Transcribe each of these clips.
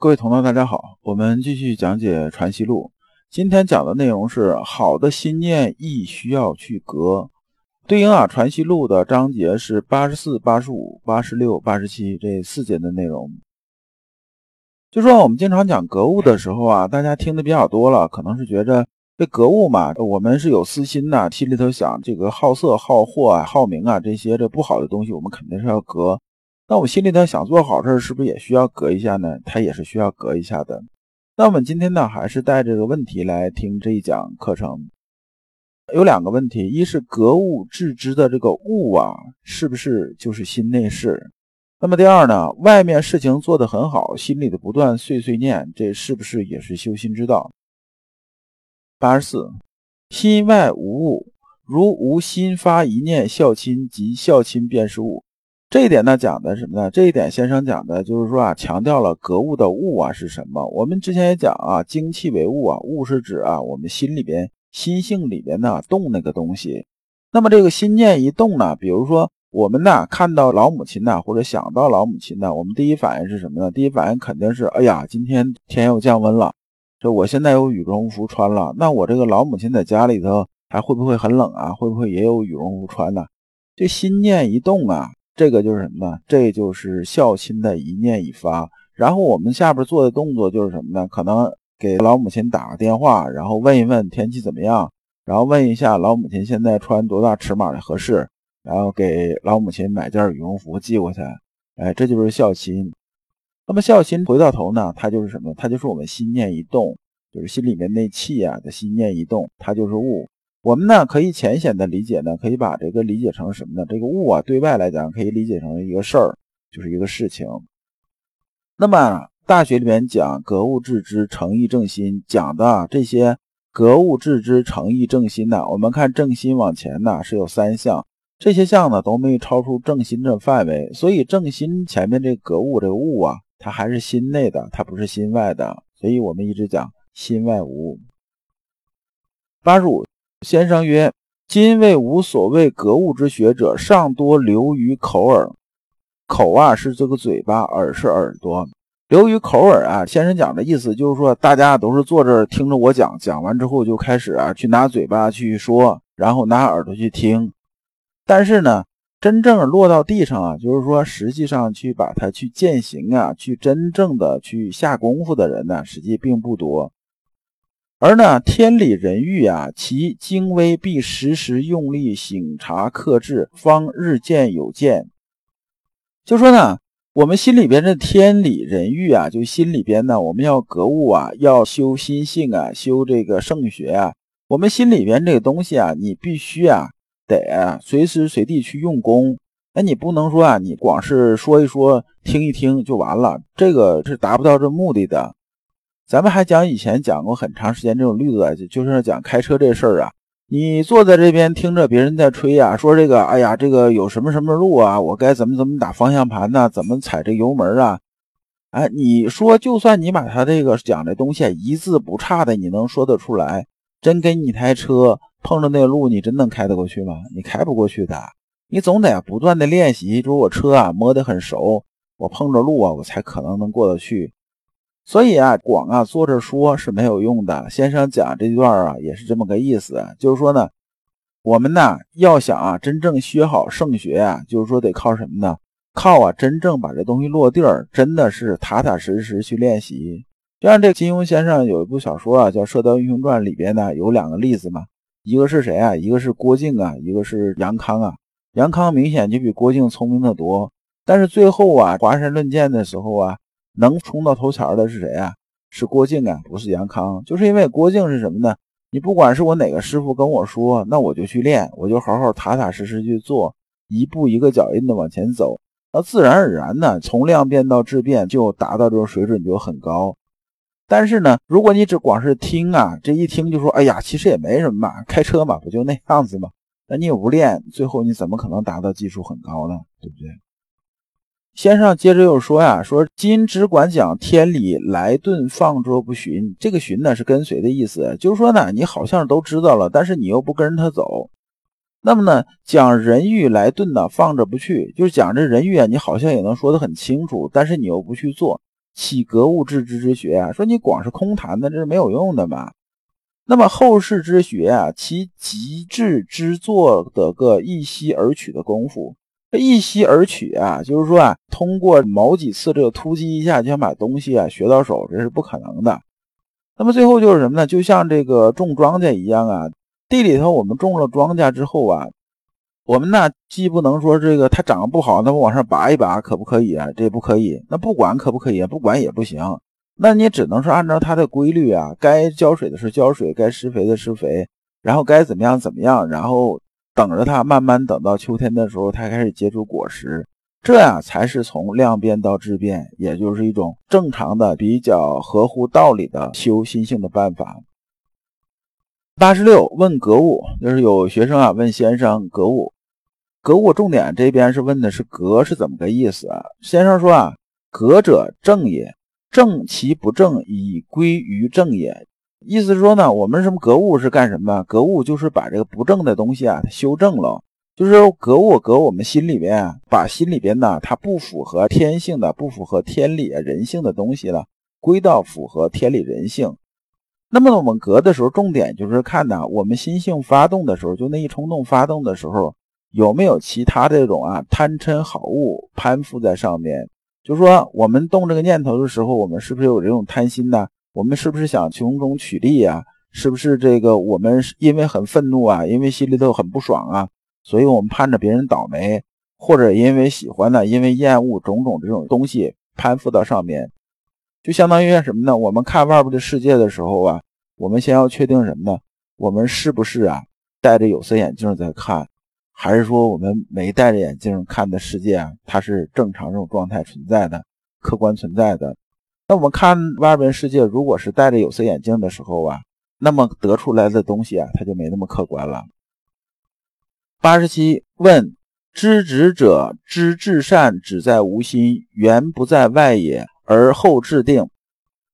各位同道，大家好，我们继续讲解《传习录》。今天讲的内容是好的心念亦需要去革，对应啊《传习录》的章节是八十四、八十五、八十六、八十七这四节的内容。就说我们经常讲格物的时候啊，大家听的比较多了，可能是觉着这格物嘛，我们是有私心的，心里头想这个好色、好货啊、好名啊这些这不好的东西，我们肯定是要革。那我心里头想做好事，是不是也需要隔一下呢？它也是需要隔一下的。那我们今天呢，还是带这个问题来听这一讲课程。有两个问题：一是格物致知的这个物啊，是不是就是心内事？那么第二呢，外面事情做得很好，心里的不断碎碎念，这是不是也是修心之道？八十四，心外无物，如无心发一念孝亲，即孝亲便是物。这一点呢，讲的什么呢？这一点先生讲的就是说啊，强调了格物的物啊是什么？我们之前也讲啊，精气为物啊，物是指啊我们心里边心性里边呢动那个东西。那么这个心念一动呢，比如说我们呢看到老母亲呢，或者想到老母亲呢，我们第一反应是什么呢？第一反应肯定是，哎呀，今天天又降温了，这我现在有羽绒服穿了，那我这个老母亲在家里头还会不会很冷啊？会不会也有羽绒服穿呢？这心念一动啊。这个就是什么呢？这就是孝亲的一念一发。然后我们下边做的动作就是什么呢？可能给老母亲打个电话，然后问一问天气怎么样，然后问一下老母亲现在穿多大尺码的合适，然后给老母亲买件羽绒服寄过去。哎，这就是孝亲。那么孝心回到头呢，它就是什么？它就是我们心念一动，就是心里面那气啊的心念一动，它就是物。我们呢可以浅显的理解呢，可以把这个理解成什么呢？这个物啊，对外来讲可以理解成一个事儿，就是一个事情。那么大学里面讲格物致知、诚意正心，讲的这些格物致知、诚意正心呢，我们看正心往前呢是有三项，这些项呢都没超出正心的范围，所以正心前面这格物这个物啊，它还是心内的，它不是心外的，所以我们一直讲心外无物。八十五。先生曰：“今为无所谓格物之学者，尚多流于口耳。口啊是这个嘴巴，耳是耳朵。流于口耳啊，先生讲的意思就是说，大家都是坐这听着我讲，讲完之后就开始啊去拿嘴巴去说，然后拿耳朵去听。但是呢，真正落到地上啊，就是说实际上去把它去践行啊，去真正的去下功夫的人呢，实际并不多。”而呢，天理人欲啊，其精微必时时用力省察克制，方日渐有见。就说呢，我们心里边的天理人欲啊，就心里边呢，我们要格物啊，要修心性啊，修这个圣学啊。我们心里边这个东西啊，你必须啊，得随时随地去用功。那你不能说啊，你光是说一说、听一听就完了，这个是达不到这目的的。咱们还讲以前讲过很长时间这种例子，就就是讲开车这事儿啊。你坐在这边听着别人在吹呀，说这个，哎呀，这个有什么什么路啊，我该怎么怎么打方向盘呢？怎么踩这油门啊？哎，你说就算你把他这个讲的东西一字不差的你能说得出来，真给你台车碰着那路，你真能开得过去吗？你开不过去的。你总得不断的练习，就是我车啊摸得很熟，我碰着路啊，我才可能能过得去。所以啊，光啊坐着说是没有用的。先生讲这段啊，也是这么个意思，就是说呢，我们呢要想啊真正学好圣学啊，就是说得靠什么呢？靠啊真正把这东西落地儿，真的是踏踏实实去练习。就像这金庸先生有一部小说啊，叫《射雕英雄传》，里边呢有两个例子嘛，一个是谁啊？一个是郭靖啊，一个是杨康啊。杨康明显就比郭靖聪明的多，但是最后啊，华山论剑的时候啊。能冲到头前的是谁啊？是郭靖啊，不是杨康。就是因为郭靖是什么呢？你不管是我哪个师傅跟我说，那我就去练，我就好好踏踏实实去做，一步一个脚印的往前走，那自然而然呢，从量变到质变就达到这种水准就很高。但是呢，如果你只光是听啊，这一听就说，哎呀，其实也没什么嘛，开车嘛，不就那样子嘛？那你也不练，最后你怎么可能达到技术很高呢？对不对？先生接着又说呀，说今只管讲天理来顿放着不寻，这个寻呢是跟随的意思，就是说呢，你好像都知道了，但是你又不跟着他走。那么呢，讲人欲来顿呢放着不去，就是讲这人欲啊，你好像也能说得很清楚，但是你又不去做。岂格物致知之学啊？说你光是空谈的，这是没有用的嘛。那么后世之学啊，其极致之作的个一息而取的功夫，这一吸而取啊，就是说啊，通过某几次这个突击一下就想把东西啊学到手，这是不可能的。那么最后就是什么呢？就像这个种庄稼一样啊，地里头我们种了庄稼之后啊，我们呢既不能说这个它长得不好，那么往上拔一拔可不可以啊？这不可以。那不管可不可以？不管也不行。那你只能是按照它的规律啊，该浇水的是浇水，该施肥的施肥，然后该怎么样怎么样，然后等着它慢慢等到秋天的时候，它开始结出果实，这样才是从量变到质变，也就是一种正常的、比较合乎道理的修心性的办法。八十六问格物，就是有学生啊问先生格物，格物重点这边是问的是格是怎么个意思啊？先生说啊，格者正也。正其不正，以归于正也。意思是说呢，我们什么格物是干什么？格物就是把这个不正的东西啊，修正了。就是格物格我们心里边，把心里边呢，它不符合天性的、不符合天理人性的东西了，归到符合天理人性。那么我们格的时候，重点就是看呢，我们心性发动的时候，就那一冲动发动的时候，有没有其他这种啊贪嗔好恶攀附在上面。就是说，我们动这个念头的时候，我们是不是有这种贪心呢？我们是不是想从中取利呀？是不是这个我们因为很愤怒啊，因为心里头很不爽啊，所以我们盼着别人倒霉，或者因为喜欢呢，因为厌恶种种这种东西攀附到上面，就相当于什么呢？我们看外边的世界的时候啊，我们先要确定什么呢？我们是不是啊戴着有色眼镜在看？还是说我们没戴着眼镜看的世界啊，它是正常这种状态存在的，客观存在的。那我们看外边世界，如果是戴着有色眼镜的时候啊，那么得出来的东西啊，它就没那么客观了。八十七问：知止者，知至善止在无心，原不在外也，而后制定。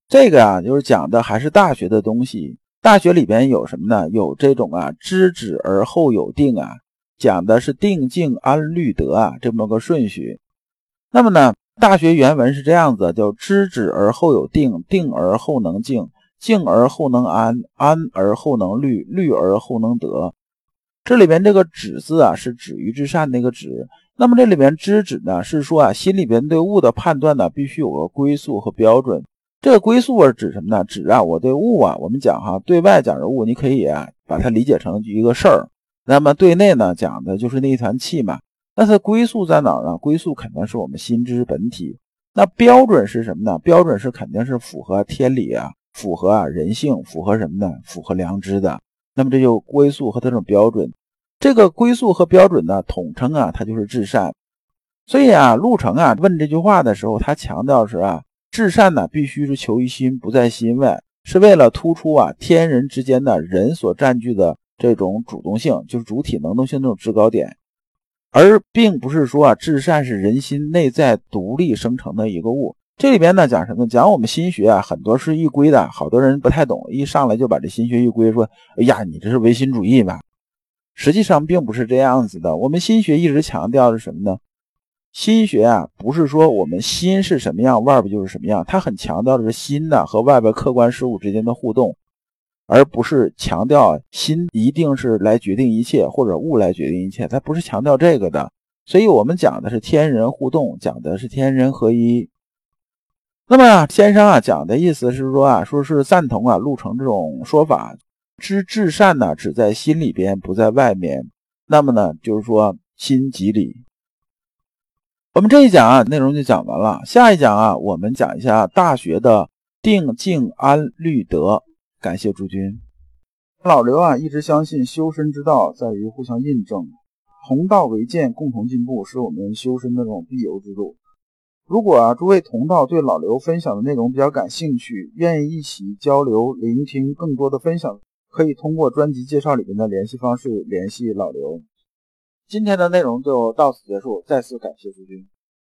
这个啊，就是讲的还是大学的东西。大学里边有什么呢？有这种啊，知止而后有定啊。讲的是定静安律得啊，这么个顺序。那么呢，大学原文是这样子，叫知止而后有定，定而后能静，静而后能安，安而后能虑，虑而后能得。这里边这个止字啊，是止于至善那个止。那么这里边知止呢，是说啊，心里边对物的判断呢，必须有个归宿和标准。这个归宿是指什么呢？指啊，我对物啊，我们讲哈，对外讲的物，你可以啊，把它理解成一个事儿。那么对内呢，讲的就是那一团气嘛。那它归宿在哪儿呢？归宿肯定是我们心之本体。那标准是什么呢？标准是肯定是符合天理啊，符合啊人性，符合什么呢？符合良知的。那么这就归宿和这种标准。这个归宿和标准呢，统称啊，它就是至善。所以啊，陆程啊问这句话的时候，他强调是啊，至善呢必须是求于心，不在心外，是为了突出啊天人之间的人所占据的。这种主动性就是主体能动性这种制高点，而并不是说啊，至善是人心内在独立生成的一个物。这里边呢讲什么？讲我们心学啊，很多是预归的，好多人不太懂，一上来就把这心学预归，说，哎呀，你这是唯心主义吧？实际上并不是这样子的。我们心学一直强调的是什么呢？心学啊，不是说我们心是什么样，外边就是什么样，它很强调的是心呢和外边客观事物之间的互动。而不是强调心一定是来决定一切，或者物来决定一切，它不是强调这个的。所以，我们讲的是天人互动，讲的是天人合一。那么，啊先生啊讲的意思是说啊，说是赞同啊陆程这种说法，知至善呢只在心里边，不在外面。那么呢，就是说心即理。我们这一讲啊内容就讲完了，下一讲啊我们讲一下《大学》的定、静、安、律、德。感谢诸君。老刘啊，一直相信修身之道在于互相印证，同道为鉴，共同进步，是我们修身的这种必由之路。如果啊，诸位同道对老刘分享的内容比较感兴趣，愿意一起交流、聆听更多的分享，可以通过专辑介绍里面的联系方式联系老刘。今天的内容就到此结束，再次感谢诸君。